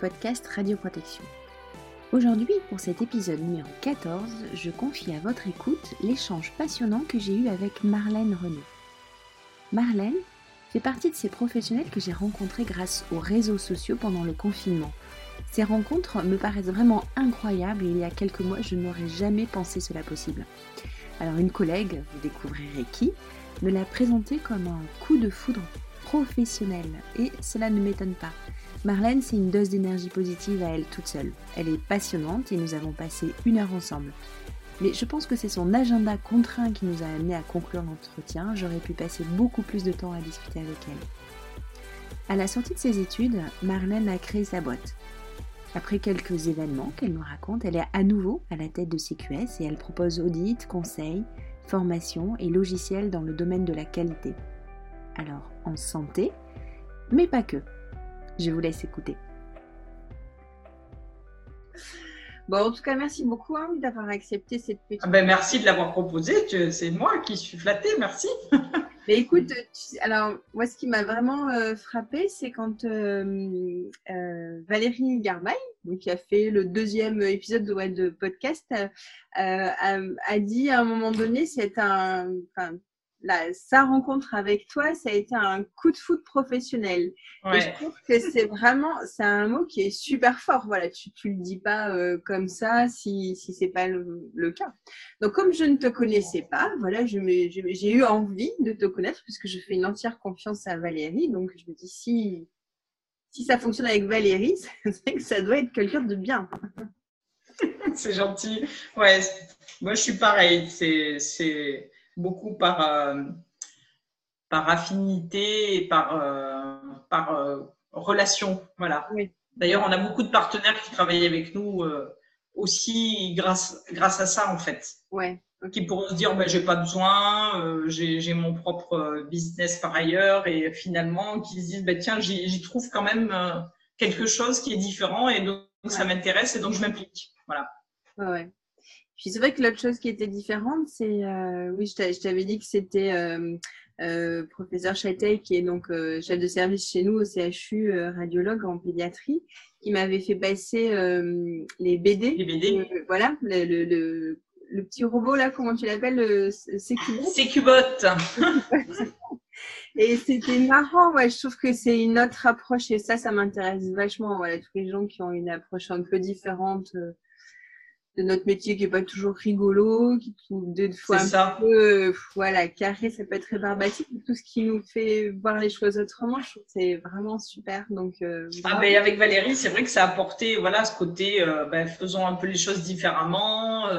podcast Radio Protection. Aujourd'hui, pour cet épisode numéro 14, je confie à votre écoute l'échange passionnant que j'ai eu avec Marlène Renaud. Marlène fait partie de ces professionnels que j'ai rencontrés grâce aux réseaux sociaux pendant le confinement. Ces rencontres me paraissent vraiment incroyables et il y a quelques mois, je n'aurais jamais pensé cela possible. Alors une collègue, vous découvrirez qui, me l'a présenté comme un coup de foudre professionnel et cela ne m'étonne pas. Marlène, c'est une dose d'énergie positive à elle toute seule. Elle est passionnante et nous avons passé une heure ensemble. Mais je pense que c'est son agenda contraint qui nous a amené à conclure l'entretien. J'aurais pu passer beaucoup plus de temps à discuter avec elle. À la sortie de ses études, Marlène a créé sa boîte. Après quelques événements qu'elle nous raconte, elle est à nouveau à la tête de CQS et elle propose audits, conseils, formations et logiciels dans le domaine de la qualité. Alors, en santé, mais pas que. Je vous laisse écouter. Bon, en tout cas, merci beaucoup hein, d'avoir accepté cette petite. Ah ben, merci de l'avoir proposé. C'est moi qui suis flattée. Merci. Mais écoute, alors moi, ce qui m'a vraiment euh, frappé, c'est quand euh, euh, Valérie Garbaille, qui a fait le deuxième épisode de, de podcast, a, a, dit à un moment donné, c'est un, sa rencontre avec toi, ça a été un coup de foot professionnel. Et je trouve que c'est vraiment, c'est un mot qui est super fort. Voilà, tu, tu le dis pas euh, comme ça si, si c'est pas le, cas. Donc, comme je ne te connaissais pas, voilà, j'ai eu envie de te connaître puisque je fais une entière confiance à Valérie. Donc, je me dis si, si ça fonctionne avec Valérie, c'est que ça doit être quelqu'un de bien. c'est gentil. Ouais, moi je suis pareil. C'est, c'est beaucoup par, euh, par affinité et par, euh, par euh, relation. Voilà. D'ailleurs, on a beaucoup de partenaires qui travaillent avec nous aussi grâce, grâce à ça, en fait. Ouais. Qui pourront se dire, ben, j'ai pas besoin, j'ai mon propre business par ailleurs, et finalement, qui se disent, ben, tiens, j'y trouve quand même quelque chose qui est différent, et donc ça m'intéresse, et donc je m'implique. Voilà. Ouais, puis c'est vrai que l'autre chose qui était différente, c'est, euh, oui, je t'avais dit que c'était euh, euh, professeur Châtel, qui est donc chef de service chez nous au CHU, radiologue en pédiatrie, qui m'avait fait passer les BD. Les BD. voilà, le, le, le, petit robot là, comment tu l'appelles Cubot. Cubot. Et c'était marrant, ouais, je trouve que c'est une autre approche et ça, ça m'intéresse vachement. Voilà, tous les gens qui ont une approche un peu différente de notre métier qui est pas toujours rigolo, qui des fois un peu euh, voilà, carré, ça peut être rébarbatif. Tout ce qui nous fait voir les choses autrement, je trouve que c'est vraiment super. Donc, euh, ah, ben, avec Valérie, c'est vrai que ça a apporté voilà, ce côté, euh, ben, faisons un peu les choses différemment.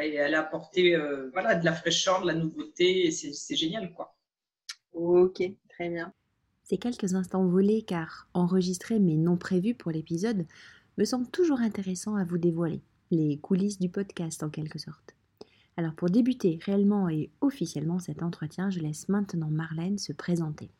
et elle a apporté voilà, de la fraîcheur, de la nouveauté. Et c'est génial. quoi. Ok, très bien. Ces quelques instants volés, car enregistrés mais non prévus pour l'épisode, me semblent toujours intéressants à vous dévoiler les coulisses du podcast en quelque sorte. Alors pour débuter réellement et officiellement cet entretien, je laisse maintenant Marlène se présenter.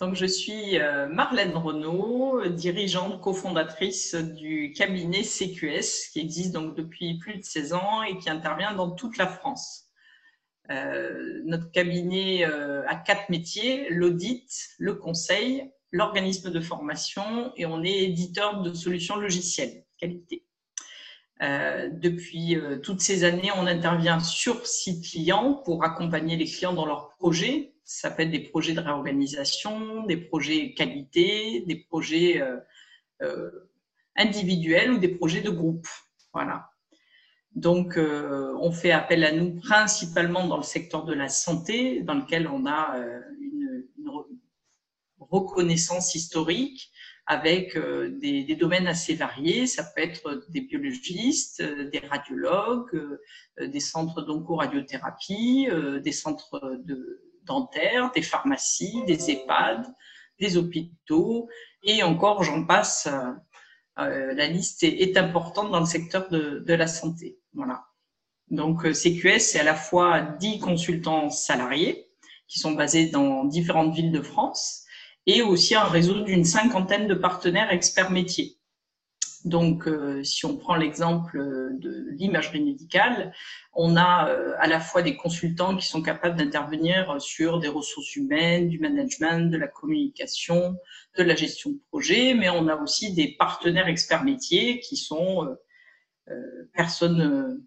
Donc je suis euh, Marlène Renaud, dirigeante cofondatrice du cabinet CQS qui existe donc depuis plus de 16 ans et qui intervient dans toute la France. Euh, notre cabinet euh, a quatre métiers, l'audit, le conseil, l'organisme de formation et on est éditeur de solutions logicielles qualité. Euh, depuis euh, toutes ces années, on intervient sur site client pour accompagner les clients dans leurs projets. Ça peut être des projets de réorganisation, des projets qualité, des projets euh, individuels ou des projets de groupe. Voilà. Donc, on fait appel à nous principalement dans le secteur de la santé, dans lequel on a une reconnaissance historique avec euh, des, domaines assez variés. Ça peut être des biologistes, euh, des radiologues, euh, des centres d'onco-radiothérapie, des centres de, dentaires, des pharmacies, des EHPAD, des hôpitaux, et encore, j'en passe. la liste est, importante dans le secteur de, de la santé. Voilà. Donc, CQS, c'est à la fois 10 consultants salariés qui sont basés dans différentes villes de France et aussi un réseau d'une cinquantaine de partenaires experts métiers. Donc, si on prend l'exemple de l'imagerie médicale, on a à la fois des consultants qui sont capables d'intervenir sur des ressources humaines, du management, de la communication, de la gestion de projet, mais on a aussi des partenaires experts métiers qui sont personnes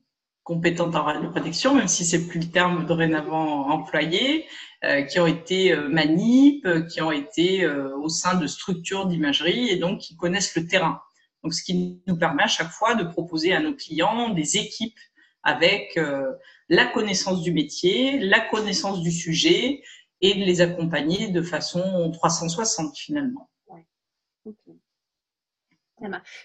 compétentes en radioprotection, même si c'est plus le terme dorénavant employé, euh, qui ont été euh, manip, euh, qui ont été au sein de structures d'imagerie et donc qui connaissent le terrain. Donc, ce qui nous permet à chaque fois de proposer à nos clients des équipes avec la connaissance du métier, la connaissance du sujet et de les accompagner de façon 360 finalement.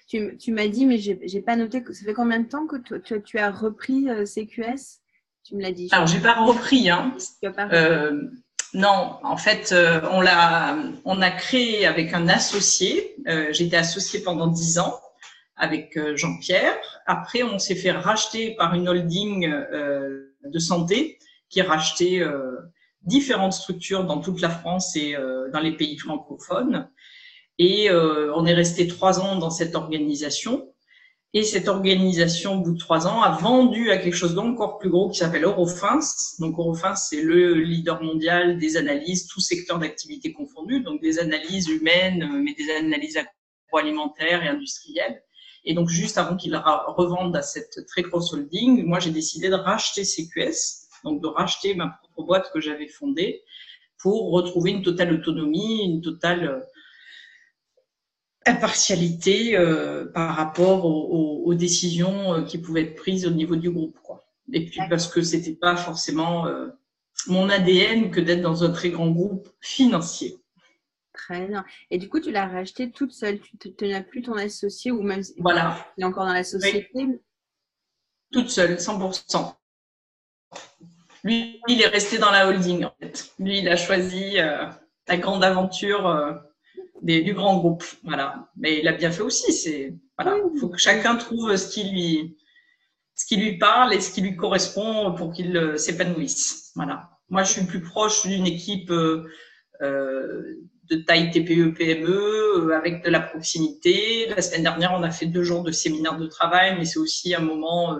Tu, tu m'as dit, mais je n'ai pas noté, que ça fait combien de temps que tu, tu as repris euh, CQS Tu me l'as dit. Alors, je n'ai pas repris. Hein. Euh, non, en fait, euh, on, l'a, on a créé avec un associé. J'étais associé pendant dix ans avec Jean-Pierre. Après, on s'est fait racheter par une holding de santé qui a racheté différentes structures dans toute la France et dans les pays francophones. Et euh, on est resté trois ans dans cette organisation. Et cette organisation, au bout de trois ans, a vendu à quelque chose d'encore plus gros qui s'appelle Eurofins. Donc Eurofins, c'est le leader mondial des analyses, tous secteurs d'activité confondus, donc des analyses humaines, mais des analyses agroalimentaires et industrielles. Et donc juste avant qu'ils revendent à cette très grosse holding, moi j'ai décidé de racheter CQS, donc de racheter ma propre boîte que j'avais fondée pour retrouver une totale autonomie, une totale impartialité euh, par rapport aux, décisions euh, qui pouvaient être prises au niveau du groupe. Quoi. Et puis parce que c'était pas forcément euh, mon ADN que d'être dans un très grand groupe financier. Très bien. Et du coup, tu l'as racheté toute seule. Tu n'as plus ton associé ou même voilà. il est encore dans la société. Toute seule, 100%. Lui, il est resté dans la holding en fait. Lui, il a choisi la grande aventure du grand groupe. Voilà. Mais il a bien fait aussi. C'est voilà, il faut que chacun trouve ce qui lui ce qui lui parle et ce qui lui correspond pour qu'il euh, s'épanouisse. Voilà. Moi, je suis plus proche d'une équipe euh, euh de taille TPE PME avec de la proximité. La semaine dernière, on a fait deux jours de séminaire de travail, mais c'est aussi un moment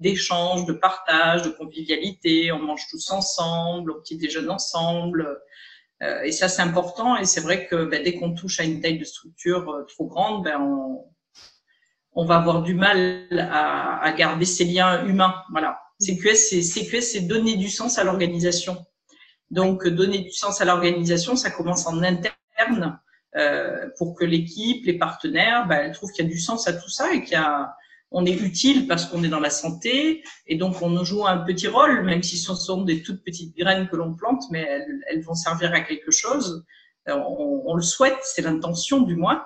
d'échange, de partage, de convivialité. On mange tous ensemble, on petit déjeune ensemble. Euh, et ça, c'est important. Et c'est vrai que ben, dès qu'on touche à une taille de structure euh, trop grande, ben, on, va avoir du mal à, garder ces liens humains. Voilà. CQS, c'est donner du sens à l'organisation. Donc, donner du sens à l'organisation, ça commence en interne euh, pour que l'équipe, les partenaires, ben, trouvent qu'il y a du sens à tout ça et qu'il y a on est utile parce qu'on est dans la santé et donc on joue un petit rôle, même si ce sont des toutes petites graines que l'on plante, mais elles, vont servir à quelque chose. Euh, on, le souhaite, c'est l'intention du moins,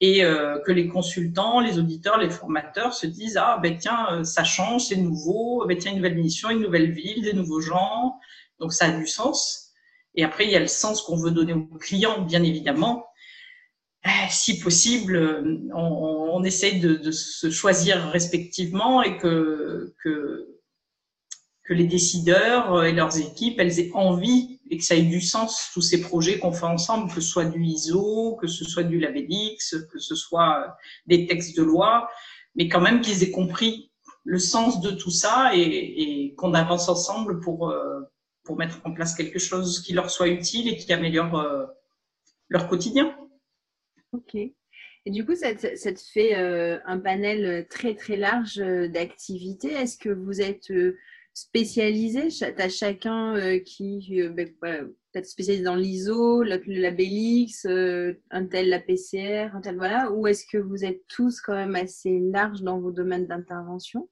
et euh, que les consultants, les auditeurs, les formateurs se disent ah ben tiens euh, ça change, c'est nouveau, ben tiens une nouvelle mission, une nouvelle ville, des nouveaux gens, donc ça a du sens. Et après il y a le sens qu'on veut donner aux clients, bien évidemment, si possible, euh, on, on essaye de, de, se choisir respectivement et que, que, que, les décideurs et leurs équipes, elles aient envie et que ça ait du sens, tous ces projets qu'on fait ensemble, que ce soit du ISO, que ce soit du Labelix, que ce soit des textes de loi, mais quand même qu'ils aient compris le sens de tout ça et, et qu'on avance ensemble pour, euh, pour mettre en place quelque chose qui leur soit utile et qui améliore leur quotidien. Ok. Et du coup, ça te, fait euh, un panel très très large euh, d'activités. Est-ce que vous êtes euh, spécialisé? Tu chacun qui ben, peut-être spécialisé dans l'ISO, BELIX, un tel la PCR, un tel voilà Ou est-ce que vous êtes tous quand même assez larges dans vos domaines d'intervention?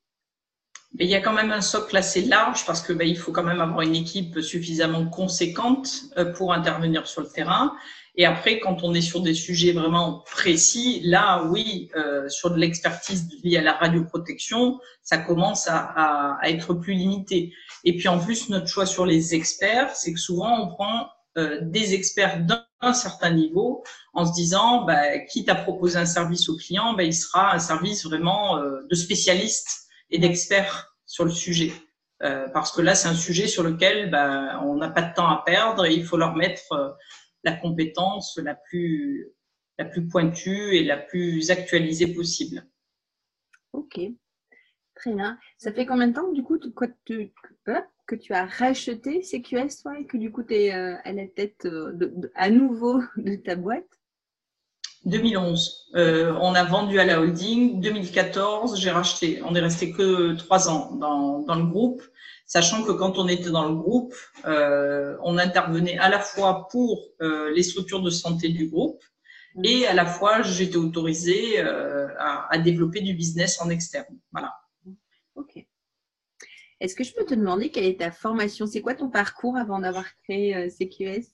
Il y a quand même un socle assez large parce que ben, il faut quand même avoir une équipe suffisamment conséquente pour intervenir sur le terrain. Et après, quand on est sur des sujets vraiment précis, là, oui, euh, sur de l'expertise liée à la radioprotection, ça commence à, à, à, être plus limité. Et puis en plus, notre choix sur les experts, c'est que souvent on prend euh, des experts d'un certain niveau en se disant, bah, quitte à proposer un service au client, bah, il sera un service vraiment euh, de spécialistes et d'experts sur le sujet. Euh, parce que là, c'est un sujet sur lequel bah, on n'a pas de temps à perdre et il faut leur mettre la compétence la plus la plus pointue et la plus actualisée possible. Ok, très bien. Ça fait combien de temps, du coup, que tu as racheté CQS, toi, et que du coup, tu es à la tête à nouveau de ta boîte? 2011. Euh, on a vendu à la holding. 2014, j'ai racheté. On est resté que trois ans dans, dans, le groupe, sachant que quand on était dans le groupe, euh, on intervenait à la fois pour euh, les structures de santé du groupe mmh. et à la fois j'étais autorisée euh, à, à, développer du business en externe. Voilà. Ok. Est-ce que je peux te demander quelle est ta formation? C'est quoi ton parcours avant d'avoir créé CQS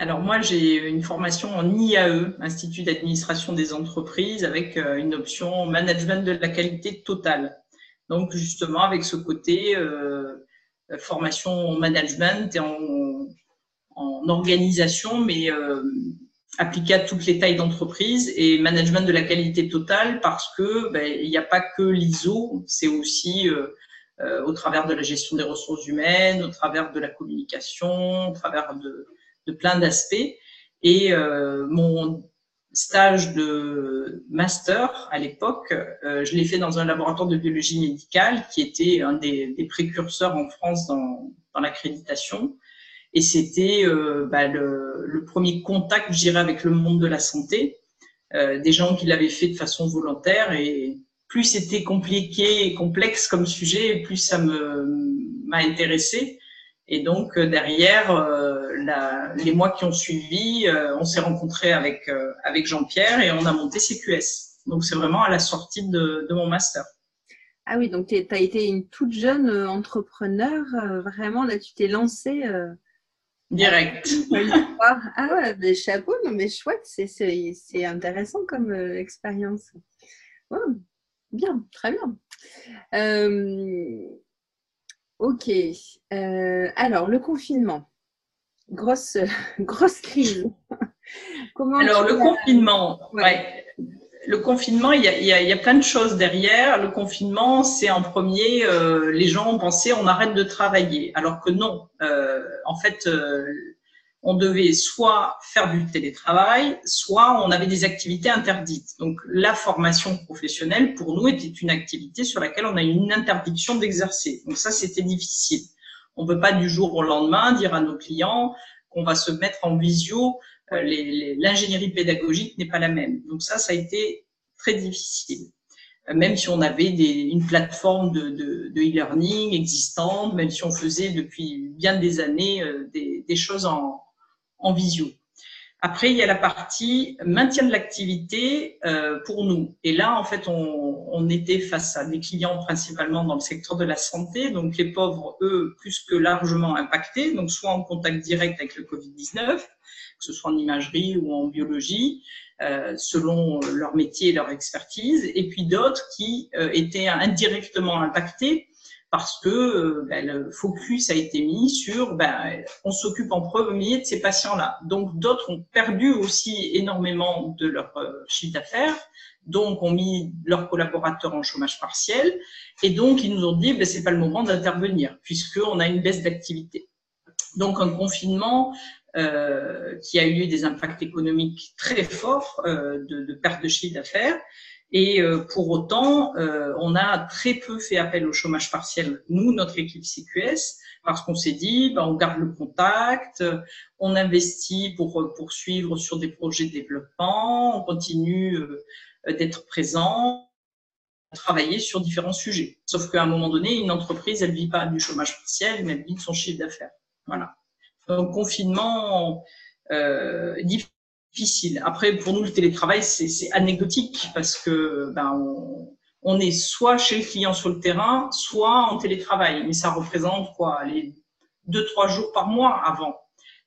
alors moi, j'ai une formation en IAE, Institut d'administration des entreprises, avec une option management de la qualité totale. Donc justement avec ce côté euh, formation en management et en, organisation, mais euh, appliqué à toutes les tailles d'entreprise et management de la qualité totale parce que ben, il n'y a pas que l'ISO, c'est aussi euh, euh, au travers de la gestion des ressources humaines, au travers de la communication, au travers de plein d'aspects. Et mon stage de master à l'époque, euh, je l'ai fait dans un laboratoire de biologie médicale qui était un des, précurseurs en France dans, l'accréditation. Et c'était euh, bah, le, premier contact, je dirais, avec le monde de la santé. Euh, des gens qui l'avaient fait de façon volontaire. Et plus c'était compliqué et complexe comme sujet, plus ça m'a intéressé. Et donc euh, derrière, euh, la, les mois qui ont suivi, euh, on s'est rencontré avec avec Jean-Pierre et on a monté CQS. Donc c'est vraiment à la sortie de, de mon master. Ah oui, donc tu as été une toute jeune entrepreneur, vraiment là tu t'es lancée. Direct. ah ouais, mais chapeau, non mais chouette, c'est intéressant comme expérience. bien, très bien. Euh, Ok. Euh, alors, le confinement. Grosse, grosse crise. Comment alors, le confinement, ouais. Le confinement, il y, a, il, y a, plein de choses derrière. Le confinement, c'est en premier, euh, les gens ont pensé on arrête de travailler, alors que non. Euh, en fait, on devait soit faire du télétravail, soit on avait des activités interdites. Donc la formation professionnelle, pour nous, était une activité sur laquelle on a une interdiction d'exercer. Donc ça, c'était difficile. On ne peut pas du jour au lendemain dire à nos clients qu'on va se mettre en visio. Euh, l'ingénierie pédagogique n'est pas la même. Donc ça, ça a été très difficile. Euh, même si on avait une plateforme de, e-learning existante, même si on faisait depuis bien des années euh, des choses en, en visio. Après, il y a la partie maintien de l'activité euh, pour nous. Et là, en fait, on, on, était face à des clients principalement dans le secteur de la santé. Donc, les pauvres, eux, plus que largement impactés. Donc, soit en contact direct avec le Covid-19, que ce soit en imagerie ou en biologie, euh, selon leur métier et leur expertise. Et puis d'autres qui euh, étaient indirectement impactés parce que euh, ben, le focus a été mis sur ben, on s'occupe en premier de ces patients-là. Donc d'autres ont perdu aussi énormément de leur euh, chiffre d'affaires, donc ont mis leurs collaborateurs en chômage partiel, et donc ils nous ont dit ben, c'est pas le moment d'intervenir puisqu'on a une baisse d'activité. Donc un confinement euh, qui a eu des impacts économiques très forts euh, de, de perte de chiffre d'affaires et euh, pour autant, euh, on a très peu fait appel au chômage partiel, nous, notre équipe CQS, parce qu'on s'est dit, ben, on garde le contact, on investit pour euh, poursuivre sur des projets de développement, on continue d'être présent, travailler sur différents sujets. Sauf qu'à un moment donné, une entreprise, elle vit pas du chômage partiel, mais elle vit de son chiffre d'affaires. Voilà. Donc, confinement euh, difficile. Après, pour nous, le télétravail, c'est anecdotique parce que ben, on, est soit chez le client sur le terrain, soit en télétravail. Mais ça représente quoi les deux, trois jours par mois avant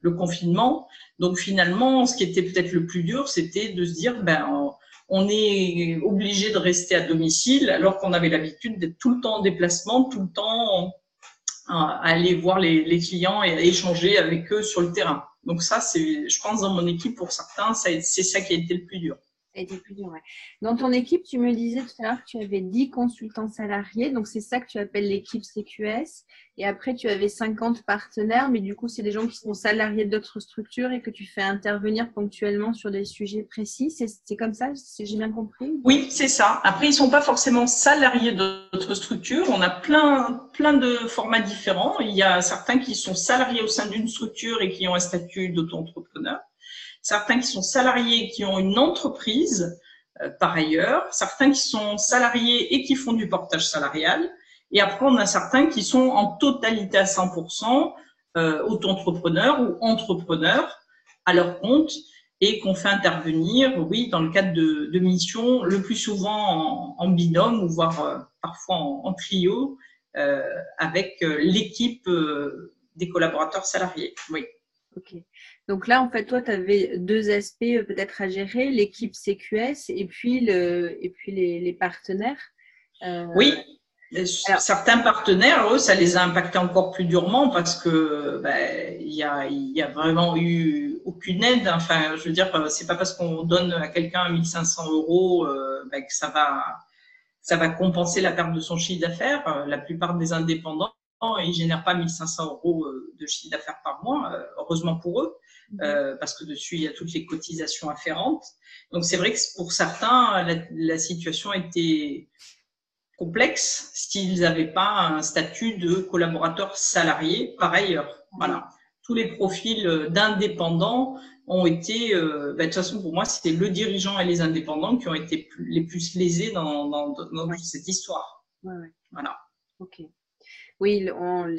le confinement. Donc finalement, ce qui était peut-être le plus dur, c'était de se dire, ben, on est obligé de rester à domicile alors qu'on avait l'habitude d'être tout le temps en déplacement, tout le temps à aller voir les, les clients et à échanger avec eux sur le terrain. Donc ça, c'est, je pense, dans mon équipe, pour certains, c'est ça qui a été le plus dur. Ça a plus. Dans ton équipe, tu me disais tout à l'heure que tu avais 10 consultants salariés. Donc, c'est ça que tu appelles l'équipe CQS. Et après, tu avais 50 partenaires. Mais du coup, c'est des gens qui sont salariés d'autres structures et que tu fais intervenir ponctuellement sur des sujets précis. C'est comme ça, j'ai bien compris? Oui, c'est ça. Après, ils ne sont pas forcément salariés d'autres structures. On a plein, plein de formats différents. Il y a certains qui sont salariés au sein d'une structure et qui ont un statut d'auto-entrepreneur certains qui sont salariés qui ont une entreprise euh, par ailleurs, certains qui sont salariés et qui font du portage salarial, et après on a certains qui sont en totalité à 100% euh, auto-entrepreneurs ou entrepreneurs à leur compte et qu'on fait intervenir, oui, dans le cadre de, missions, le plus souvent en, binôme ou voire euh, parfois en, trio avec l'équipe des collaborateurs salariés. Oui. Ok. Donc là, en fait, toi, tu avais deux aspects euh, peut-être à gérer, l'équipe CQS et puis, le, et puis les, partenaires. Euh, oui, certains partenaires, eux, ça les a impactés encore plus durement parce que ben, il y, a, y, a, vraiment eu aucune aide. Enfin, je veux dire, euh, c'est pas parce qu'on donne à quelqu'un 1500 euros ben, que ça va, ça va compenser la perte de son chiffre d'affaires. La plupart des indépendants, ils génèrent pas 1500 euros de chiffre d'affaires par mois, heureusement pour eux. Euh, parce que dessus, il y a toutes les cotisations afférentes. Donc, c'est vrai que pour certains, la, la situation était complexe s'ils n'avaient pas un statut de collaborateur salarié par ailleurs. Voilà. Tous les profils d'indépendants ont été, euh, bah, de toute façon, pour moi, c'était le dirigeant et les indépendants qui ont été les plus lésés dans, dans, dans cette histoire. Ouais, ouais. Voilà. Ok. Oui,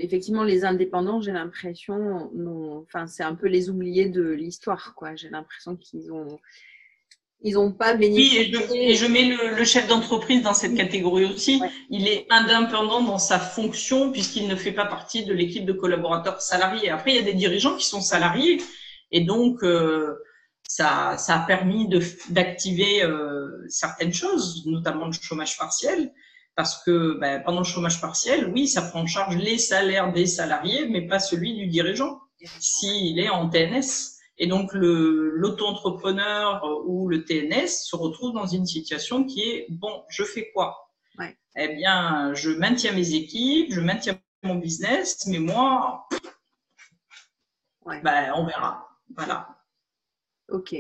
effectivement, les indépendants, j'ai l'impression, enfin, c'est un peu les oubliés de l'histoire, quoi. J'ai l'impression qu'ils ont, ils n'ont pas bénéficié. Oui, et je, mets le, chef d'entreprise dans cette catégorie aussi. Il est indépendant dans sa fonction puisqu'il ne fait pas partie de l'équipe de collaborateurs salariés. Après, il y a des dirigeants qui sont salariés et donc euh, ça, ça a permis d'activer euh, certaines choses, notamment le chômage partiel parce que ben, pendant le chômage partiel, oui, ça prend en charge les salaires des salariés, mais pas celui du dirigeant s'il est en TNS. Et donc l'auto-entrepreneur ou le TNS se retrouve dans une situation qui est bon, je fais quoi? Ouais. Eh bien, je maintiens mes équipes, je maintiens mon business, mais moi, ouais. ben, on verra. Voilà. Ok.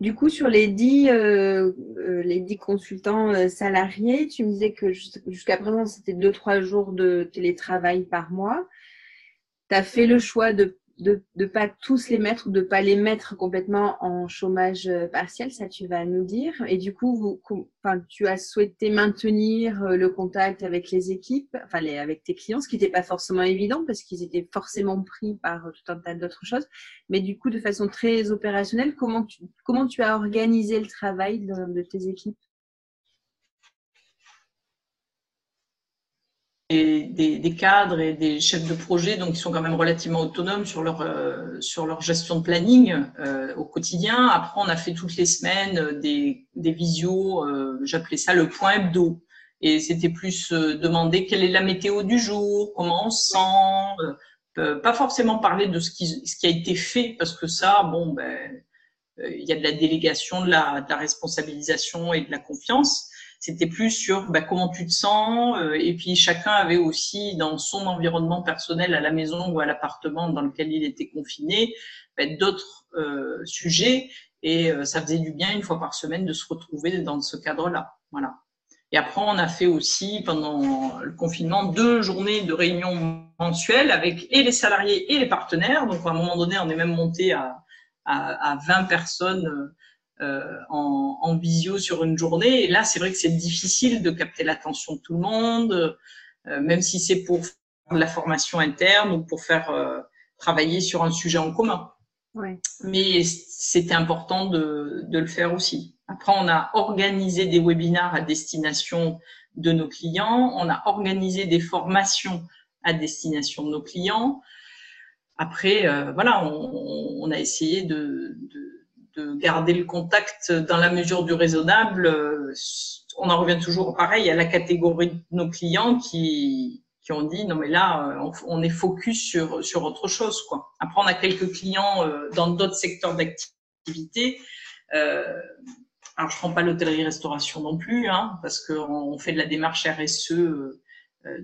Du coup, sur les dix, euh, euh, les dix consultants euh, salariés, tu me disais que jusqu'à présent, c'était deux, trois jours de télétravail par mois. Tu as fait le choix de de ne pas tous les mettre ou de ne pas les mettre complètement en chômage euh, partiel, ça tu vas nous dire. Et du coup, vous, tu as souhaité maintenir euh, le contact avec les équipes, enfin les, avec tes clients, ce qui n'était pas forcément évident parce qu'ils étaient forcément pris par tout un tas d'autres choses. Mais du coup, de façon très opérationnelle, comment tu, comment tu as organisé le travail de tes équipes? Des, des, cadres et des chefs de projet, donc qui sont quand même relativement autonomes sur leur euh, sur leur gestion de planning euh, au quotidien. Après, on a fait toutes les semaines euh, des, des visios, j'appelais ça le point hebdo, et c'était plus demander quelle est la météo du jour, comment on se sent, pas forcément parler de ce qui ce qui a été fait parce que ça, bon, ben il y a de la délégation, de la, de la responsabilisation et de la confiance c'était plus sur bah, comment tu te sens. Euh, et puis chacun avait aussi dans son environnement personnel à la maison ou à l'appartement dans lequel il était confiné bah, d'autres euh, sujets. Et euh, ça faisait du bien une fois par semaine de se retrouver dans ce cadre-là. Voilà. Et après, on a fait aussi pendant le confinement deux journées de réunions mensuelles avec et les salariés et les partenaires. Donc à un moment donné, on est même monté à, à, à 20 personnes euh, en, en, visio sur une journée. Et là, c'est vrai que c'est difficile de capter l'attention de tout le monde, euh, même si c'est pour la formation interne ou pour faire euh, travailler sur un sujet en commun. Ouais. Mais c'était important de, de, le faire aussi. Après, on a organisé des webinaires à destination de nos clients. On a organisé des formations à destination de nos clients. Après, euh, voilà, on, on, a essayé de, de de garder le contact dans la mesure du raisonnable. Euh, on en revient toujours pareil à la catégorie de nos clients qui, qui ont dit non mais là euh, on, est focus sur, sur autre chose quoi. Après on a quelques clients euh, dans d'autres secteurs d'activité alors je prends pas l'hôtellerie-restauration non plus, hein, parce qu'on fait de la démarche RSE euh,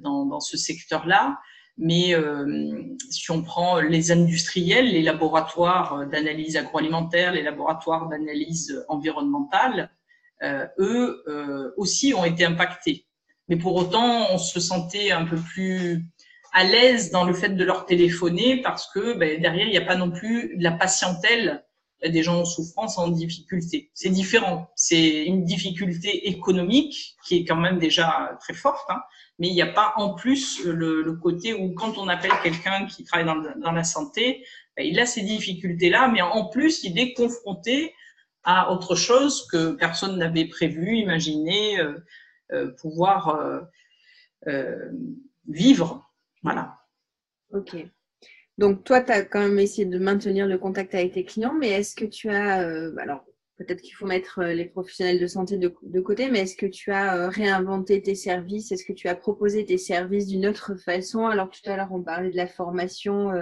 dans, dans, ce secteur-là. Mais euh, si on prend les industriels, les laboratoires d'analyse agroalimentaire, les laboratoires d'analyse environnementale, euh, eux euh, aussi ont été impactés. Mais pour autant, on se sentait un peu plus à l'aise dans le fait de leur téléphoner parce que ben, derrière, il n'y a pas non plus de la patientèle des gens en souffrance, en difficulté. C'est différent. C'est une difficulté économique qui est quand même déjà très forte, hein, mais il n'y a pas en plus le, côté où quand on appelle quelqu'un qui travaille dans, la santé, ben, il a ces difficultés-là, mais en plus, il est confronté à autre chose que personne n'avait prévu, imaginé, euh, euh, pouvoir euh, vivre. Voilà. Ok. Donc toi, tu as quand même essayé de maintenir le contact avec tes clients, mais est-ce que tu as, euh, alors peut-être qu'il faut mettre euh, les professionnels de santé de, de côté, mais est-ce que tu as réinventé tes services? Est-ce que tu as proposé tes services d'une autre façon? Alors tout à l'heure, on parlait de la formation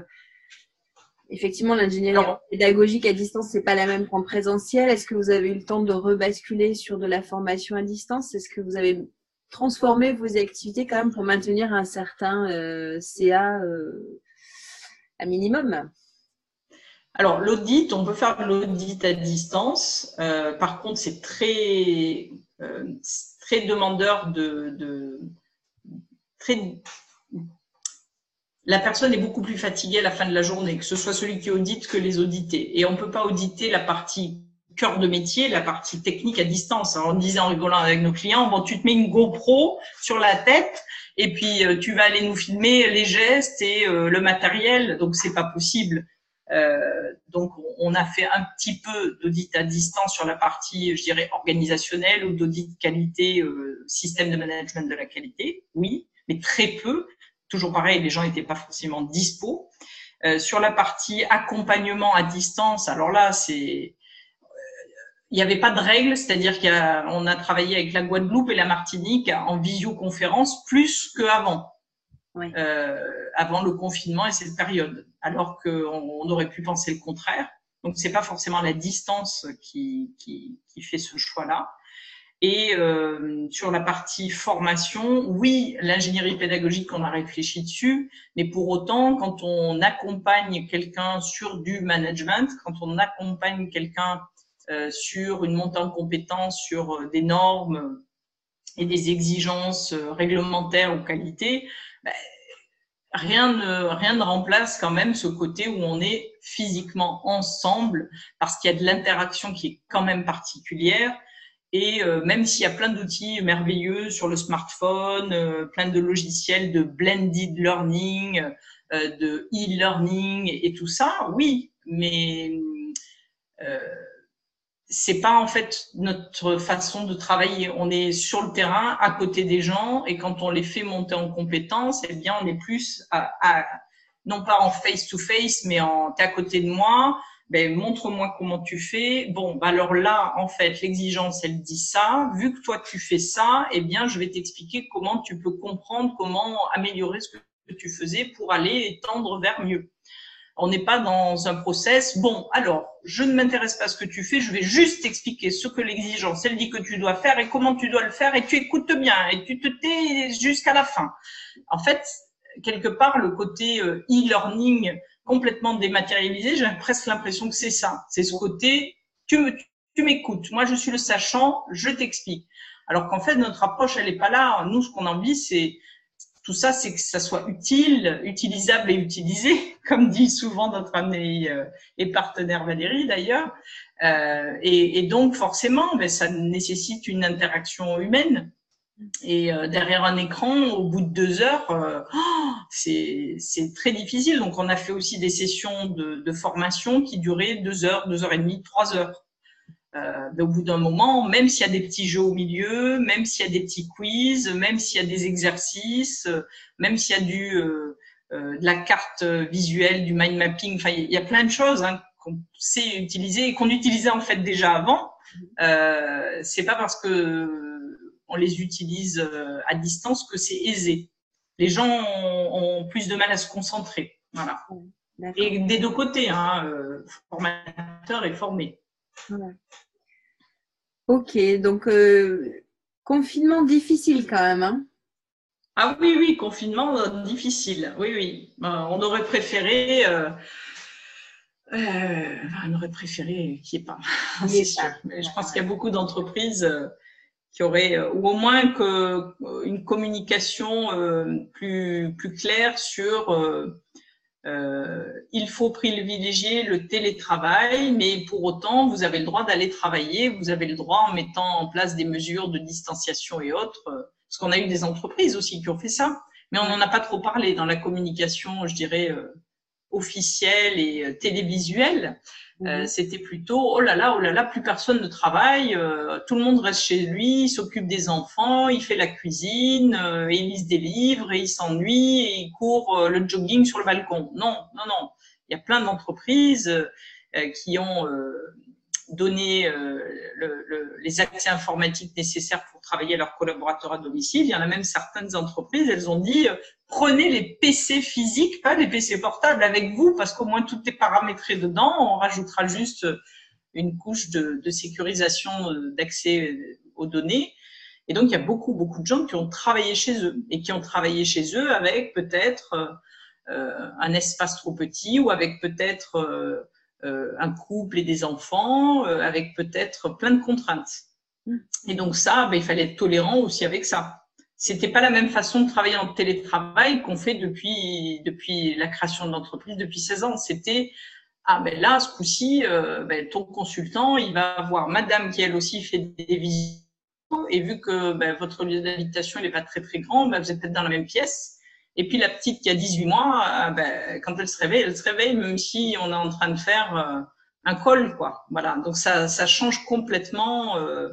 effectivement, l'ingénierie pédagogique à distance, c'est pas la même qu'en présentiel. Est-ce que vous avez eu le temps de rebasculer sur de la formation à distance? Est-ce que vous avez transformé vos activités quand même pour maintenir un certain euh, CA minimum alors, l'audit, on peut faire l'audit à distance. Euh, par contre, c'est très, euh, très demandeur de, de très la personne est beaucoup plus fatiguée à la fin de la journée, que ce soit celui qui audite que les audités. Et on ne peut pas auditer la partie cœur de métier, la partie technique à distance. on disait en rigolant avec nos clients, bon, tu te mets une GoPro sur la tête et puis euh, tu vas aller nous filmer les gestes et euh, le matériel. Donc, c'est pas possible. Euh, donc, on a fait un petit peu d'audit à distance sur la partie, je dirais, organisationnelle ou d'audit qualité, système de management de la qualité, oui, mais très peu toujours pareil, les gens n'étaient pas forcément dispo. Euh, sur la partie accompagnement à distance, alors là, c'est il n'y avait pas de règles, c'est-à-dire qu'on a, a travaillé avec la Guadeloupe et la Martinique en visioconférence plus qu'avant, oui. euh, avant le confinement et cette période, alors qu'on on aurait pu penser le contraire. Donc c'est pas forcément la distance qui, qui, qui fait ce choix-là. Et euh, sur la partie formation, oui, l'ingénierie pédagogique, on a réfléchi dessus, mais pour autant, quand on accompagne quelqu'un sur du management, quand on accompagne quelqu'un sur une montée en compétences, sur euh, des normes et des exigences euh, réglementaires ou qualité, ben, rien ne, rien ne remplace quand même ce côté où on est physiquement ensemble, parce qu'il y a de l'interaction qui est quand même particulière. Et euh, même s'il y a plein d'outils merveilleux sur le smartphone, euh, plein de logiciels de blended learning, euh, de e-learning et, tout ça, oui, mais euh, c'est pas en fait notre façon de travailler. On est sur le terrain, à côté des gens, et quand on les fait monter en compétences, eh bien, on est plus à, non pas en face to face, mais en t'es à côté de moi, ben, montre-moi comment tu fais. Bon, bah alors là, en fait, l'exigence, elle dit ça. Vu que toi, tu fais ça, eh bien, je vais t'expliquer comment tu peux comprendre, comment améliorer ce que tu faisais pour aller tendre vers mieux. On n'est pas dans un process. Bon, alors, je ne m'intéresse pas à ce que tu fais, je vais juste t'expliquer ce que l'exigence, elle dit que tu dois faire et comment tu dois le faire et tu écoutes bien et tu te tais jusqu'à la fin. En fait, quelque part, le côté euh, e-learning, complètement dématérialisé, j'ai presque l'impression que c'est ça. C'est ce côté, tu tu m'écoutes. Moi, je suis le sachant, je t'explique. Alors qu'en fait, notre approche, elle n'est pas là. Nous, ce qu'on a envie, c'est tout ça, c'est que ça soit utile, utilisable et utilisé, comme dit souvent notre ami euh, et partenaire Valérie d'ailleurs. Euh, et, donc, forcément, ben, ça nécessite une interaction humaine. Et euh, derrière un écran, au bout de deux heures, oh, c'est très difficile. Donc, on a fait aussi des sessions de, formation qui duraient deux heures, deux heures et demie, trois heures. Euh, au bout d'un moment, même s'il y a des petits jeux au milieu, même s'il y a des petits quiz, même s'il y a des exercices, même s'il y a du, euh, euh, de la carte visuelle, du mind mapping, enfin, il y a plein de choses hein, qu'on sait utiliser et qu'on utilisait en fait déjà avant. Euh, c'est pas parce que on les utilise euh, à distance que c'est aisé. Les gens ont, plus de mal à se concentrer. Voilà. Et des deux côtés, hein, euh, formateur et formé. Ok, donc confinement difficile quand même. Hein ah oui, oui, confinement difficile. Oui, oui. on aurait préféré. on aurait préféré qu'il n'y ait pas. C'est sûr. Mais je pense qu'il y a beaucoup d'entreprises qui aurait, euh, ou au moins que euh, une communication euh, plus plus claire sur euh, il faut privilégier le télétravail, mais pour autant, vous avez le droit d'aller travailler, vous avez le droit en mettant en place des mesures de distanciation et autres, parce qu'on a eu des entreprises aussi qui ont fait ça, mais on n'en a pas trop parlé dans la communication, je dirais, officielle et télévisuelle. Euh, mhm. C'était plutôt oh là là, oh là là, plus personne ne travaille, euh, tout le monde reste chez lui, s'occupe des enfants, il fait la cuisine, euh, il lise des livres, et il s'ennuie, et il court le jogging sur le balcon. Non, non, non. Il y a plein d'entreprises qui ont donner euh, le, les accès informatiques nécessaires pour travailler leurs collaborateurs à domicile. Il y en a même certaines entreprises, elles ont dit euh, prenez les PC physiques, pas les PC portables avec vous, parce qu'au moins tout est paramétré dedans. On rajoutera juste une couche de, de sécurisation euh, d'accès aux données. Et donc, il y a beaucoup, beaucoup de gens qui ont travaillé chez eux et qui ont travaillé chez eux avec peut-être euh, un espace trop petit ou avec peut-être euh, un couple et des enfants euh, avec peut-être plein de contraintes. Mm. Et donc ça, ben, il fallait être tolérant aussi avec ça. C'était pas la même façon de travailler en télétravail qu'on fait depuis depuis la création de l'entreprise depuis 16 ans. C'était ah ben là ce coup-ci, euh, ben, ton consultant, il va voir Madame qui elle aussi fait des visites et vu que ben, votre lieu d'habitation il est pas très très grand, ben, vous êtes peut-être dans la même pièce. Et puis la petite qui a 18 mois, euh, ben, quand elle se réveille, elle se réveille même si on est en train de faire euh, un col, quoi. Voilà. Donc ça, ça change complètement euh,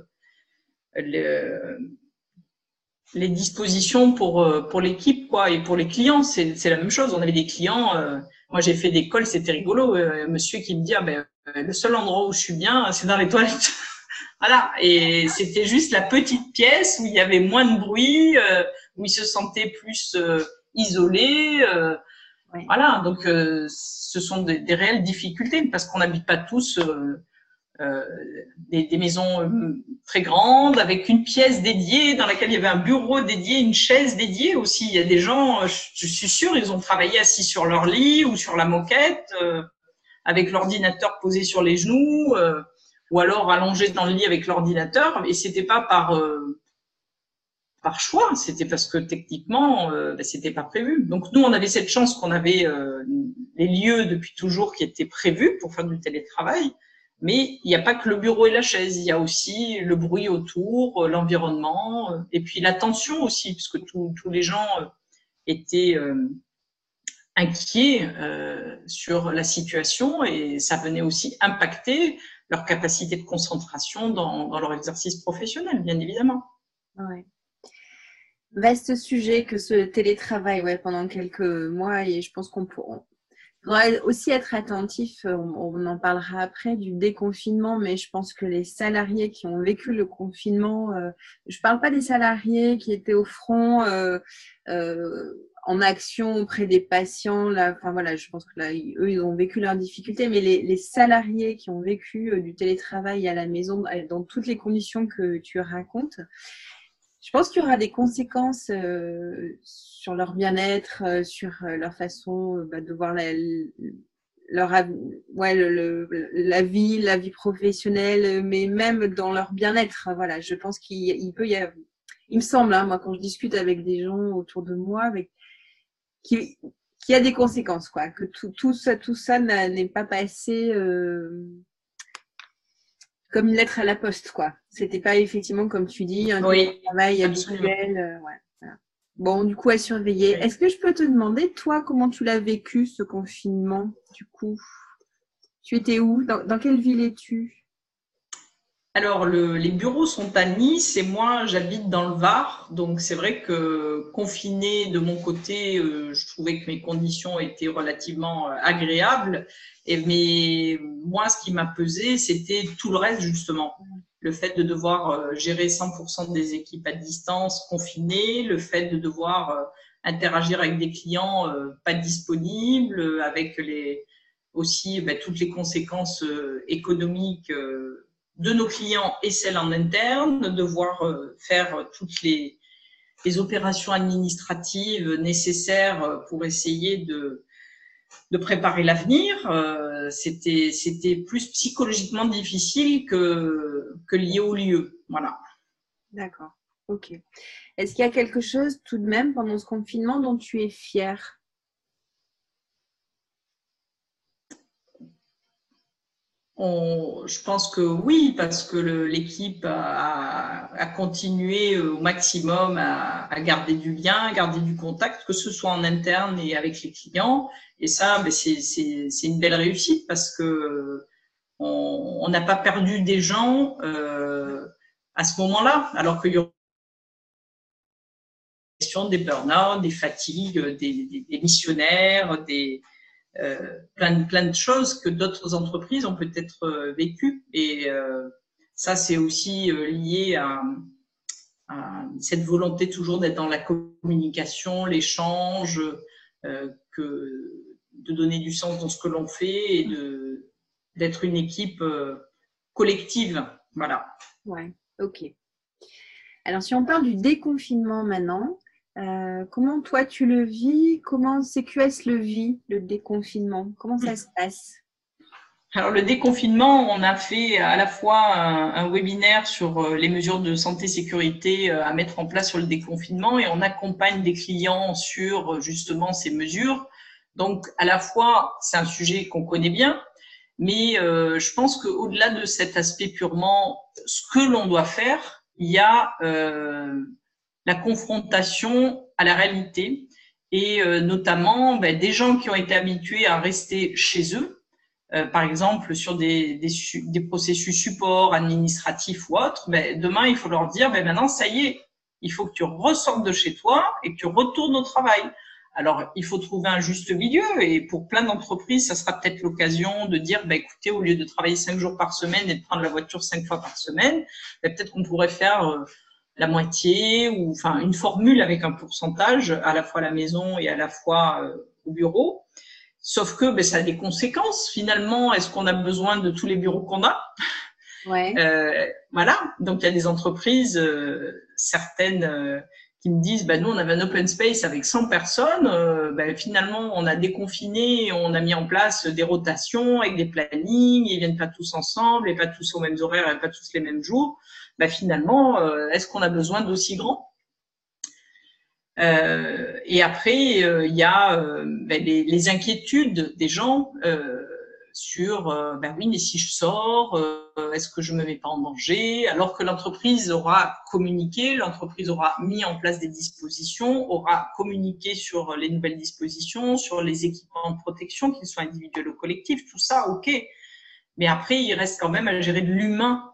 les dispositions pour pour l'équipe, quoi, et pour les clients, c'est la même chose. On avait des clients. moi, j'ai fait des cols, c'était rigolo. monsieur qui me dit, ah, ben, le seul endroit où je suis bien, c'est dans les toilettes. voilà. Et c'était juste la petite pièce où il y avait moins de bruit, où il se sentait plus isolés. Euh, voilà, donc euh, ce sont des, réelles difficultés parce qu'on n'habite pas tous euh, des, des, maisons très grandes avec une pièce dédiée dans laquelle il y avait un bureau dédié, une chaise dédiée aussi. Il y a des gens, je, suis sûre, ils ont travaillé assis sur leur lit ou sur la moquette avec l'ordinateur posé sur les genoux ou alors allongé dans le lit avec l'ordinateur. Et c'était pas par par choix, c'était parce que techniquement, euh, ben, c'était pas prévu. Donc nous, on avait cette chance qu'on avait euh, les lieux depuis toujours qui étaient prévus pour faire du télétravail, mais il n'y a pas que le bureau et la chaise, il y a aussi le bruit autour, euh, l'environnement, euh, et puis l'attention aussi, puisque tous les gens étaient inquiets sur la situation et ça venait aussi impacter leur capacité de concentration dans, leur exercice professionnel, bien évidemment. Vaste sujet que ce télétravail ouais, pendant quelques mois et je pense qu'on pourra aussi être attentif, on, en parlera après, du déconfinement, mais je pense que les salariés qui ont vécu le confinement, euh, je ne parle pas des salariés qui étaient au front euh, euh, en action auprès des patients, là, enfin voilà, je pense que là, eux, ils ont vécu leurs difficultés, mais les, les salariés qui ont vécu du télétravail à la maison, dans toutes les conditions que tu racontes, je pense qu'il y aura des conséquences euh, sur leur bien-être, euh, sur euh, leur façon bah, de voir la, leur, ouais, le, la vie, la vie professionnelle, mais même dans leur bien-être. Voilà, je pense qu'il peut y avoir, il me semble, hein, moi, quand je discute avec des gens autour de moi, avec qui, qui a des conséquences, quoi, que tout, tout ça, tout ça n'est pas passé. Euh, comme une lettre à la poste, quoi. C'était pas effectivement, comme tu dis, un travail habituel. Euh, bon, du coup, à surveiller. Est-ce que je peux te demander, toi, comment tu l'as vécu, ce confinement, du coup? Tu étais où? Dans, quelle ville es-tu? Alors, les bureaux sont à Nice et moi, j'habite dans le Var. Donc, c'est vrai que confiné de mon côté, euh, je trouvais que mes conditions étaient relativement euh, agréables. Et, mais moi, ce qui m'a pesé, c'était tout le reste, justement. Le fait de devoir euh, gérer 100% des équipes à distance, confinées, le fait de devoir interagir avec des clients pas disponibles, avec les, aussi ben, toutes les conséquences économiques de nos clients et celles en interne, de devoir faire toutes les, opérations administratives nécessaires pour essayer de, préparer l'avenir. Euh, c'était, c'était plus psychologiquement difficile que, que lié au lieu. Voilà. D'accord. Ok. Est-ce qu'il y a quelque chose tout de même pendant ce confinement dont tu es fière? Je pense que oui, parce que l'équipe a, continué au maximum à, garder du lien, à garder du contact, que ce soit en interne et avec les clients. Et ça, ben, c'est une belle réussite parce que on n'a pas perdu des gens euh, à ce moment-là, alors qu'il y a des burn-out, des fatigues, des, des missionnaires, des, euh, plein, plein de choses que d'autres entreprises ont peut-être euh, vécues. Et euh, ça, c'est aussi lié à, cette volonté toujours d'être dans la communication, l'échange, de donner du sens dans ce que l'on fait et d'être une équipe collective. Voilà. Ouais, ok. Alors, si on parle du déconfinement maintenant, euh, comment toi tu le vis? Comment CQS le vit, le déconfinement? Comment ça se passe? Alors le déconfinement, on a fait à la fois un, webinaire sur euh, les mesures de santé sécurité euh, à mettre en place sur le déconfinement et on accompagne des clients sur justement ces mesures. Donc à la fois c'est un sujet qu'on connaît bien, mais je pense qu'au-delà de cet aspect purement ce que l'on doit faire, il y a la confrontation à la réalité et euh, notamment ben, des gens qui ont été habitués à rester chez eux, euh, par exemple sur des, des, des, processus support administratifs ou autres, ben, demain il faut leur dire ben, maintenant ça y est, il faut que tu ressortes de chez toi et que tu retournes au travail. Alors, il faut trouver un juste milieu et pour plein d'entreprises, ça sera peut-être l'occasion de dire, bah, écoutez, au lieu de travailler cinq jours par semaine et de prendre la voiture cinq fois par semaine, ben, peut-être qu'on pourrait faire euh, la moitié ou enfin une formule avec un pourcentage à la fois à la maison et à la fois euh, au bureau. Sauf que ben, ça a des conséquences. Finalement, est-ce qu'on a besoin de tous les bureaux qu'on a? Ouais. euh, Voilà. Donc il y a des entreprises, euh, certaines, euh, qui me disent, ben, nous on avait un open space avec 100 personnes. Ben, finalement, on a déconfiné, on a mis en place des rotations avec des plannings. Ils viennent pas tous ensemble et pas tous aux mêmes horaires et pas tous les mêmes jours. Bah, finalement, euh, est-ce qu'on a besoin d'aussi grand euh, Et après, euh, il y a ben, les, inquiétudes des gens sur, ben oui, mais si je sors, est-ce que je me mets pas en danger? Alors que l'entreprise aura communiqué, l'entreprise aura mis en place des dispositions, aura communiqué sur les nouvelles dispositions, sur les équipements de protection, qu'ils soient individuels ou collectifs, tout ça, ok. Mais après, il reste quand même à gérer de l'humain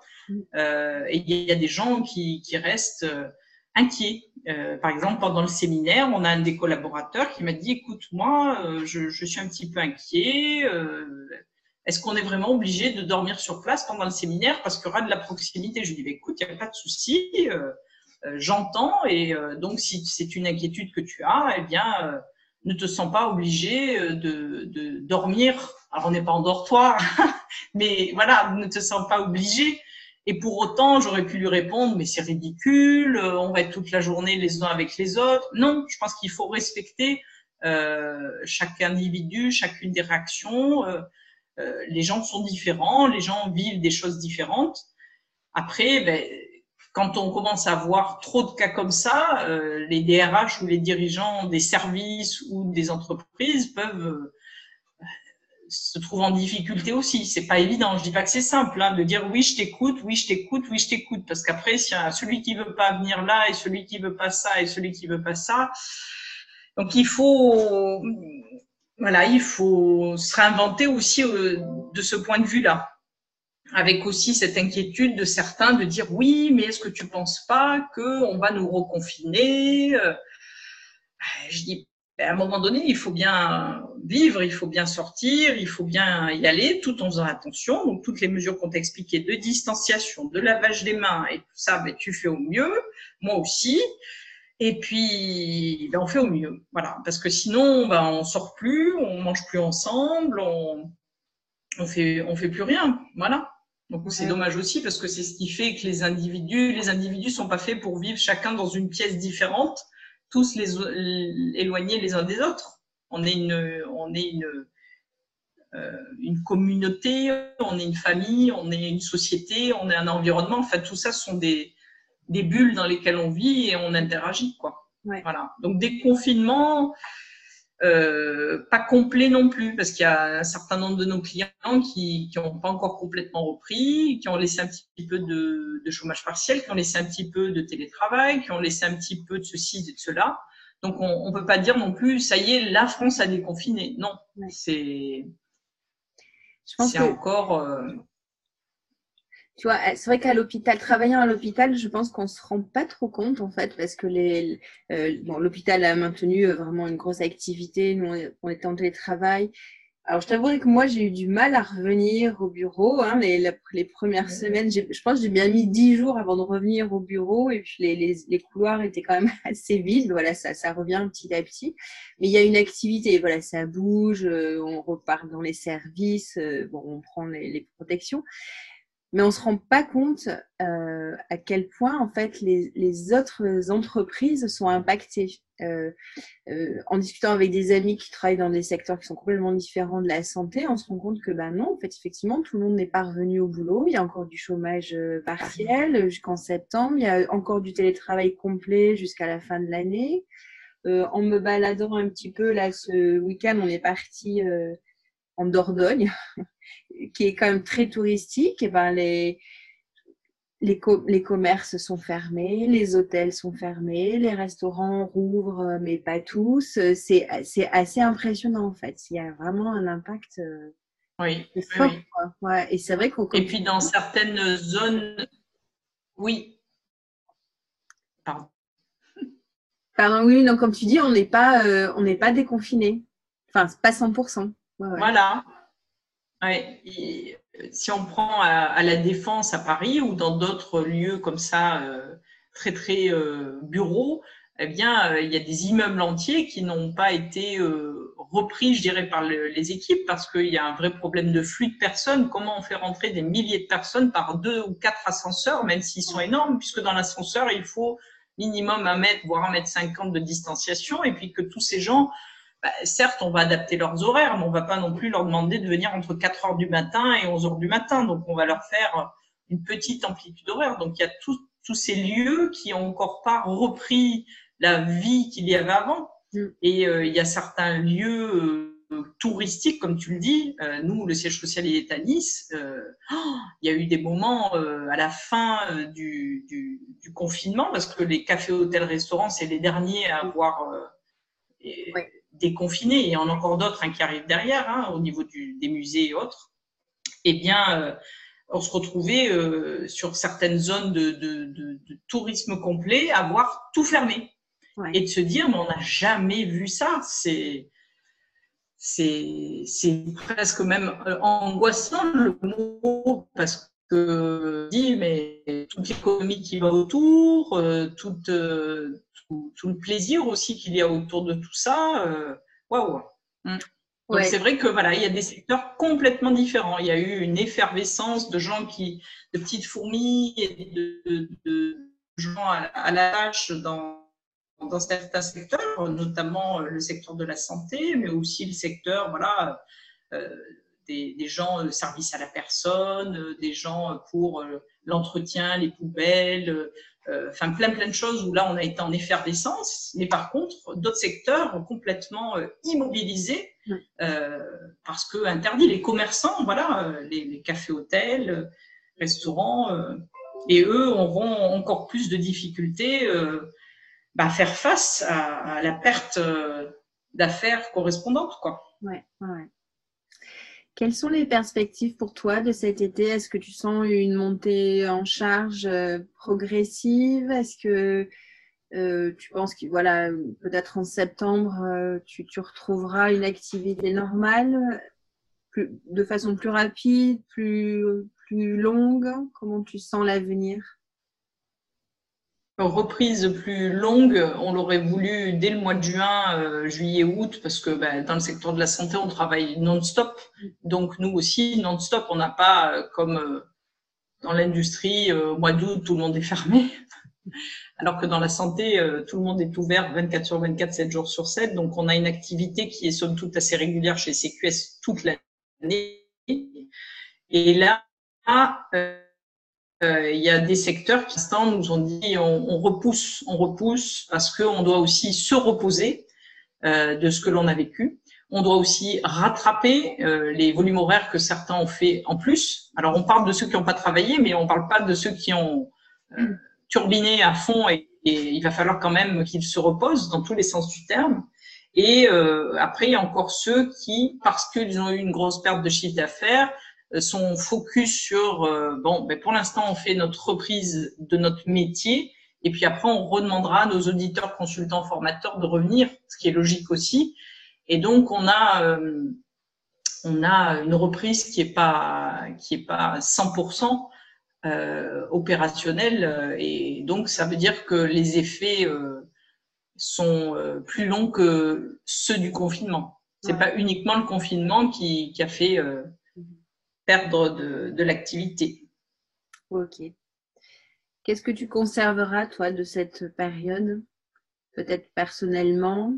et il y a des gens qui, qui restent euh, inquiets. Euh, par exemple, pendant le séminaire, on a un des collaborateurs qui m'a dit, écoute, moi, je, je, suis un petit peu inquiet. Est-ce qu'on est vraiment obligé de dormir sur place pendant le séminaire parce qu'il y aura de la proximité? Je lui dis, bah, écoute, il n'y a pas de souci, j'entends. Et donc, si c'est une inquiétude que tu as, eh bien, ne te sens pas obligé de, de dormir. Alors, on n'est pas en dortoir, mais voilà, ne te sens pas obligé et pour autant, j'aurais pu lui répondre, mais c'est ridicule, euh, on va être toute la journée les uns avec les autres. Non, je pense qu'il faut respecter euh, chaque individu, chacune des réactions. Euh, euh, les gens sont différents, les gens vivent des choses différentes. Après, ben, quand on commence à voir trop de cas comme ça, euh, les DRH ou les dirigeants des services ou des entreprises peuvent se trouve en difficulté aussi. C'est pas évident. Je dis pas que c'est simple hein, de dire oui, je t'écoute, oui, je t'écoute, oui, je t'écoute, parce qu'après, s'il y a celui qui veut pas venir là et celui qui veut pas ça et celui qui veut pas ça, donc il faut, voilà, il faut se réinventer aussi euh, de ce point de vue-là, avec aussi cette inquiétude de certains de dire oui, mais est-ce que tu penses pas que on va nous reconfiner euh, Je dis ben, à un moment donné, il faut bien vivre, il faut bien sortir, il faut bien y aller tout en faisant attention. Donc, toutes les mesures qu'on t'a expliquées de distanciation, de lavage des mains et tout ça, ben, tu fais au mieux. Moi aussi. Et puis, ben, on fait au mieux. Voilà. Parce que sinon, ben, on sort plus, on mange plus ensemble, on, on fait, on fait plus rien. Voilà. Donc c'est dommage aussi parce que c'est ce qui fait que les individus, les individus sont pas faits pour vivre chacun dans une pièce différente, tous les, éloignés les uns des autres. On est une, on est une, euh, une communauté, on est une famille, on est une société, on est un environnement. Enfin, tout ça sont des, des bulles dans lesquelles on vit et on interagit, quoi. Voilà. Donc des confinements, euh, pas complets non plus, parce qu'il y a un certain nombre de nos clients qui n'ont pas encore complètement repris, qui ont laissé un petit peu de, de, chômage partiel, qui ont laissé un petit peu de télétravail, qui ont laissé un petit peu de ceci et de cela. Donc on ne peut pas dire non plus, ça y est, la France a déconfiné. Non, c'est c'est encore. Euh, tu vois, c'est vrai qu'à l'hôpital, travaillant à l'hôpital, je pense qu'on se rend pas trop compte en fait, parce que les, euh, bon, l'hôpital a maintenu euh, vraiment une grosse activité. Nous, on était en télétravail. Alors, je t'avouerai que moi, j'ai eu du mal à revenir au bureau. Hein, les, les, premières semaines, je pense que j'ai bien mis dix jours avant de revenir au bureau. Et puis, les, les, les, couloirs étaient quand même assez vides. Voilà, ça, ça revient petit à petit. Mais il y a une activité. Voilà, ça bouge. Euh, on repart dans les services. bon, on prend les, les protections mais on ne se rend pas compte euh, à quel point en fait les, les autres entreprises sont impactées. Euh, euh, en discutant avec des amis qui travaillent dans des secteurs qui sont complètement différents de la santé, on se rend compte que ben non, en fait effectivement tout le monde n'est pas revenu au boulot. Il y a encore du chômage partiel jusqu'en septembre. Il y a encore du télétravail complet jusqu'à la fin de l'année. En me baladant un petit peu là ce week-end, on est parti en Dordogne. Qui est quand même très touristique, et ben les, les, les, commerces sont fermés, les hôtels sont fermés, les restaurants rouvrent, mais pas tous. C'est assez impressionnant en fait. Il y a vraiment un impact. Euh, oui. Fort, Ouais, et c'est vrai qu'on. Et puis dans certaines zones, oui. Pardon. Pardon, oui, non, comme tu dis, on n'est pas, euh, on n'est pas déconfiné. Enfin, pas 100%. Voilà. Si on prend à, la Défense à Paris ou dans d'autres lieux comme ça, euh, très très euh, bureaux, eh bien, euh, il y a des immeubles entiers qui n'ont pas été repris, je dirais, par les équipes parce qu'il y a un vrai problème de flux de personnes. Comment on fait rentrer des milliers de personnes par deux ou quatre ascenseurs, même s'ils sont énormes, puisque dans l'ascenseur, il faut minimum un mètre, voire un mètre cinquante de distanciation, et puis que tous ces gens bah, certes, on va adapter leurs horaires, mais on va pas non plus leur demander de venir entre 4 heures du matin et 11 heures du matin. Donc, on va leur faire une petite amplitude horaire. Donc, il y a tous ces lieux qui ont encore pas repris la vie qu'il y avait avant. Mm. Et euh, il y a certains lieux euh, touristiques, comme tu le dis. Euh, nous, le siège social est à Nice. Oh, il y a eu des moments à la fin du, confinement, parce que les cafés, hôtels, restaurants, c'est les derniers à avoir déconfinés, et il y en a encore d'autres hein, qui arrivent derrière, hein, au niveau du, des musées et autres, eh bien, euh, on se retrouvait euh, sur certaines zones de, de, de, de, tourisme complet à voir tout fermé. Et de se dire, mais on n'a jamais vu ça. C'est, c'est, c'est presque même euh, angoissant le mot, parce que dit, mais toute l'économie qui va autour, toute, tout, le plaisir aussi qu'il y a autour de tout ça. Euh, waouh! Mm. Donc c'est vrai que voilà, il y a des secteurs complètement différents. Il y a eu une effervescence de gens qui, de petites fourmis et de, gens à, la tâche dans, dans certains secteurs, notamment euh, le secteur de la santé, mais aussi le secteur voilà euh, des, des, gens de service à la personne, des gens pour l'entretien, les poubelles, enfin plein plein de choses où là on a été en effervescence, mais par contre d'autres secteurs complètement euh, immobilisés euh, parce que interdit les commerçants, voilà, les, cafés, hôtels, restaurants, et eux auront encore plus de difficultés bah, à faire face à, à la perte d'affaires correspondantes, quoi. Ouais, ouais. Quelles sont les perspectives pour toi de cet été? Est-ce que tu sens une montée en charge euh, progressive? Est-ce que euh, tu penses que voilà, peut-être en septembre, euh, tu, retrouveras une activité normale, de façon plus rapide, plus, plus longue? Comment tu sens l'avenir? Reprise plus longue, on l'aurait voulu dès le mois de juin, euh, juillet, août, parce que ben, dans le secteur de la santé, on travaille non-stop. Donc nous aussi, non-stop, on n'a pas, euh, comme euh, dans l'industrie, au mois d'août, tout le monde est fermé. Alors que dans la santé, tout le monde est ouvert 24 sur 24, 7 jours sur 7. Donc, on a une activité qui est somme toute assez régulière chez CQS toute l'année. Et là, euh, il y a des secteurs qui, l'instant, nous ont dit on, repousse, on repousse parce qu'on doit aussi se reposer euh, de ce que l'on a vécu. On doit aussi rattraper euh, les volumes horaires que certains ont fait en plus. Alors, on parle de ceux qui n'ont pas travaillé, mais on ne parle pas de ceux qui ont turbiné à fond et, et il va falloir quand même qu'ils se reposent dans tous les sens du terme. Et après, il y a encore ceux qui, parce qu'ils ont eu une grosse perte de chiffre d'affaires, euh, son focus sur euh, bon, ben pour l'instant on fait notre reprise de notre métier et puis après on redemandera à nos auditeurs, consultants, formateurs de revenir, ce qui est logique aussi. Et donc on a euh, on a une reprise qui est pas qui est pas 100% euh, opérationnelle et donc ça veut dire que les effets sont plus longs que ceux du confinement. C'est pas uniquement le confinement qui, qui a fait perdre de, l'activité. Ok. Qu'est-ce que tu conserveras, toi, de cette période Peut-être personnellement?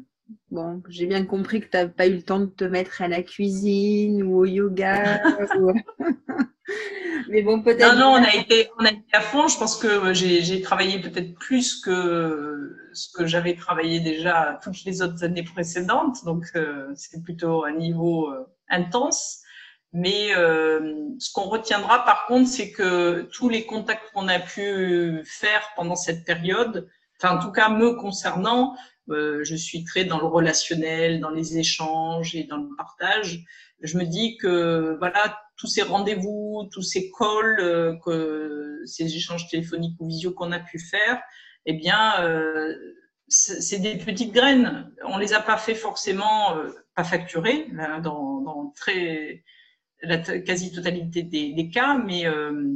Bon, j'ai bien compris que tu n'as pas eu le temps de te mettre à la cuisine ou au yoga. Mais bon, peut-être. Non, non, on a, été, on a été à fond. Je pense que j'ai travaillé peut-être plus que ce que j'avais travaillé déjà toutes les autres années précédentes. Donc, euh, c'est plutôt un niveau euh, intense. Mais euh, ce qu'on retiendra par contre, c'est que tous les contacts qu'on a pu faire pendant cette période, enfin en tout cas me concernant, euh, je suis très dans le relationnel, dans les échanges et dans le partage. Je me dis que voilà, tous ces rendez-vous, tous ces calls, euh, que ces échanges téléphoniques ou visio qu'on a pu faire, eh bien, euh, c'est des petites graines. On les a pas fait forcément, euh, pas facturées, dans, dans très la quasi-totalité des, des, cas, mais euh,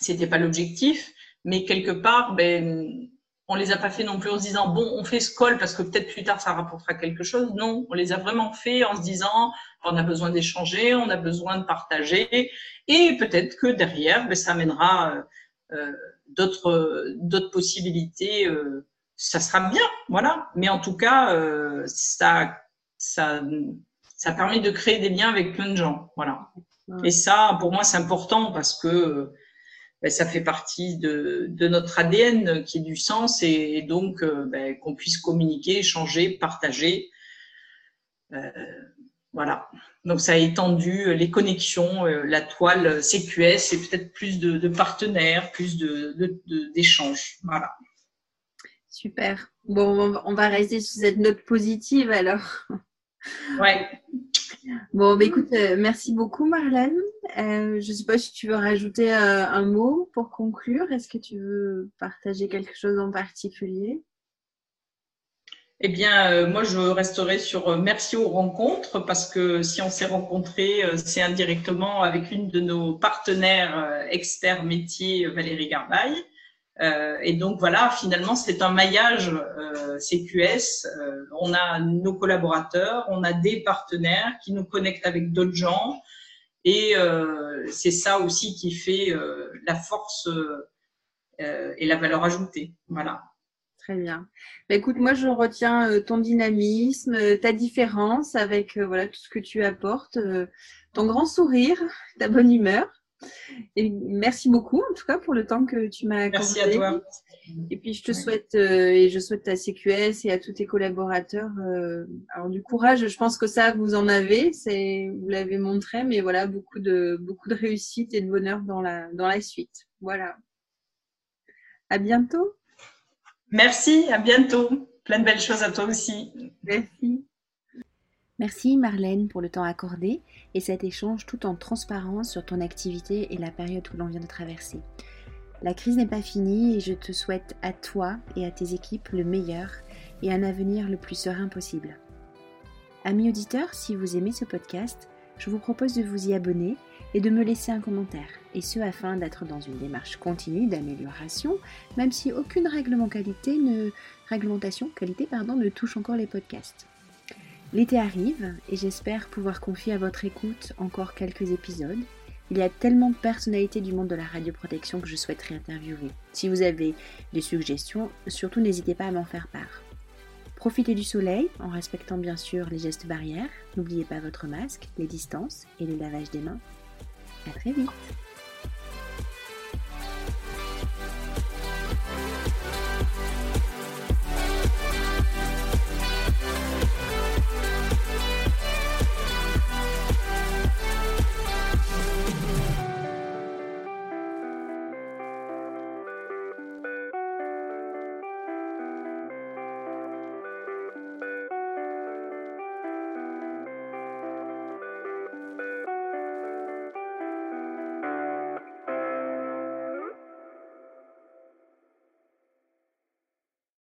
c'était pas l'objectif. Mais quelque part, ben, on les a pas fait non plus en se disant bon, on fait ce call parce que peut-être plus tard ça rapportera quelque chose. Non, on les a vraiment fait en se disant on a besoin d'échanger, on a besoin de partager, et peut-être que derrière, ben, ça amènera euh, euh d'autres d'autres possibilités. Euh, ça sera bien, voilà. Mais en tout cas, euh, ça ça ça permet de créer des liens avec plein de gens. Voilà. Et ça, pour moi, c'est important parce que ben, ça fait partie de, de, notre ADN qui est du sens et, donc euh, ben, qu'on puisse communiquer, échanger, partager. Euh, voilà. Donc ça a étendu les connexions, euh, la toile CQS et peut-être plus de, de, partenaires, plus d'échanges. De, voilà. Super. Bon, on va rester sur cette note positive alors. Ouais. Bon, bah, écoute, euh, merci beaucoup Marlène. Euh, je ne sais pas si tu veux rajouter euh, un mot pour conclure? Est-ce que tu veux partager quelque chose en particulier? Eh bien, moi, je resterai sur merci aux rencontres parce que si on s'est rencontrés, c'est indirectement avec une de nos partenaires experts métiers, Valérie Garbaille. Euh, et donc voilà, finalement, c'est un maillage euh, CQS. Euh, on a nos collaborateurs, on a des partenaires qui nous connectent avec d'autres gens. Et c'est ça aussi qui fait la force et la valeur ajoutée. Voilà. Très bien. Bah, écoute, moi, je retiens ton dynamisme, ta différence avec voilà tout ce que tu apportes, ton grand sourire, ta bonne humeur. Et merci beaucoup, en tout cas, pour le temps que tu m'as accordé. Merci à toi. Et puis, je te souhaite, euh, et je souhaite à CQS et à tous tes collaborateurs, euh, alors du courage. Je pense que ça, vous en avez, c'est, vous l'avez montré, mais voilà, beaucoup de, beaucoup de réussite et de bonheur dans la, dans la suite. Voilà. À bientôt. Merci, à bientôt. Plein de belles choses à toi aussi. Merci. Merci Marlène pour le temps accordé et cet échange tout en transparence sur ton activité et la période que l'on vient de traverser. La crise n'est pas finie et je te souhaite à toi et à tes équipes le meilleur et un avenir le plus serein possible. Amis auditeurs, si vous aimez ce podcast, je vous propose de vous y abonner et de me laisser un commentaire, et ce afin d'être dans une démarche continue d'amélioration, même si aucune ne, réglementation qualité pardon, ne touche encore les podcasts. L'été arrive et j'espère pouvoir confier à votre écoute encore quelques épisodes. Il y a tellement de personnalités du monde de la radioprotection que je souhaiterais interviewer. Si vous avez des suggestions, surtout n'hésitez pas à m'en faire part. Profitez du soleil en respectant bien sûr les gestes barrières. N'oubliez pas votre masque, les distances et le lavage des mains. À très vite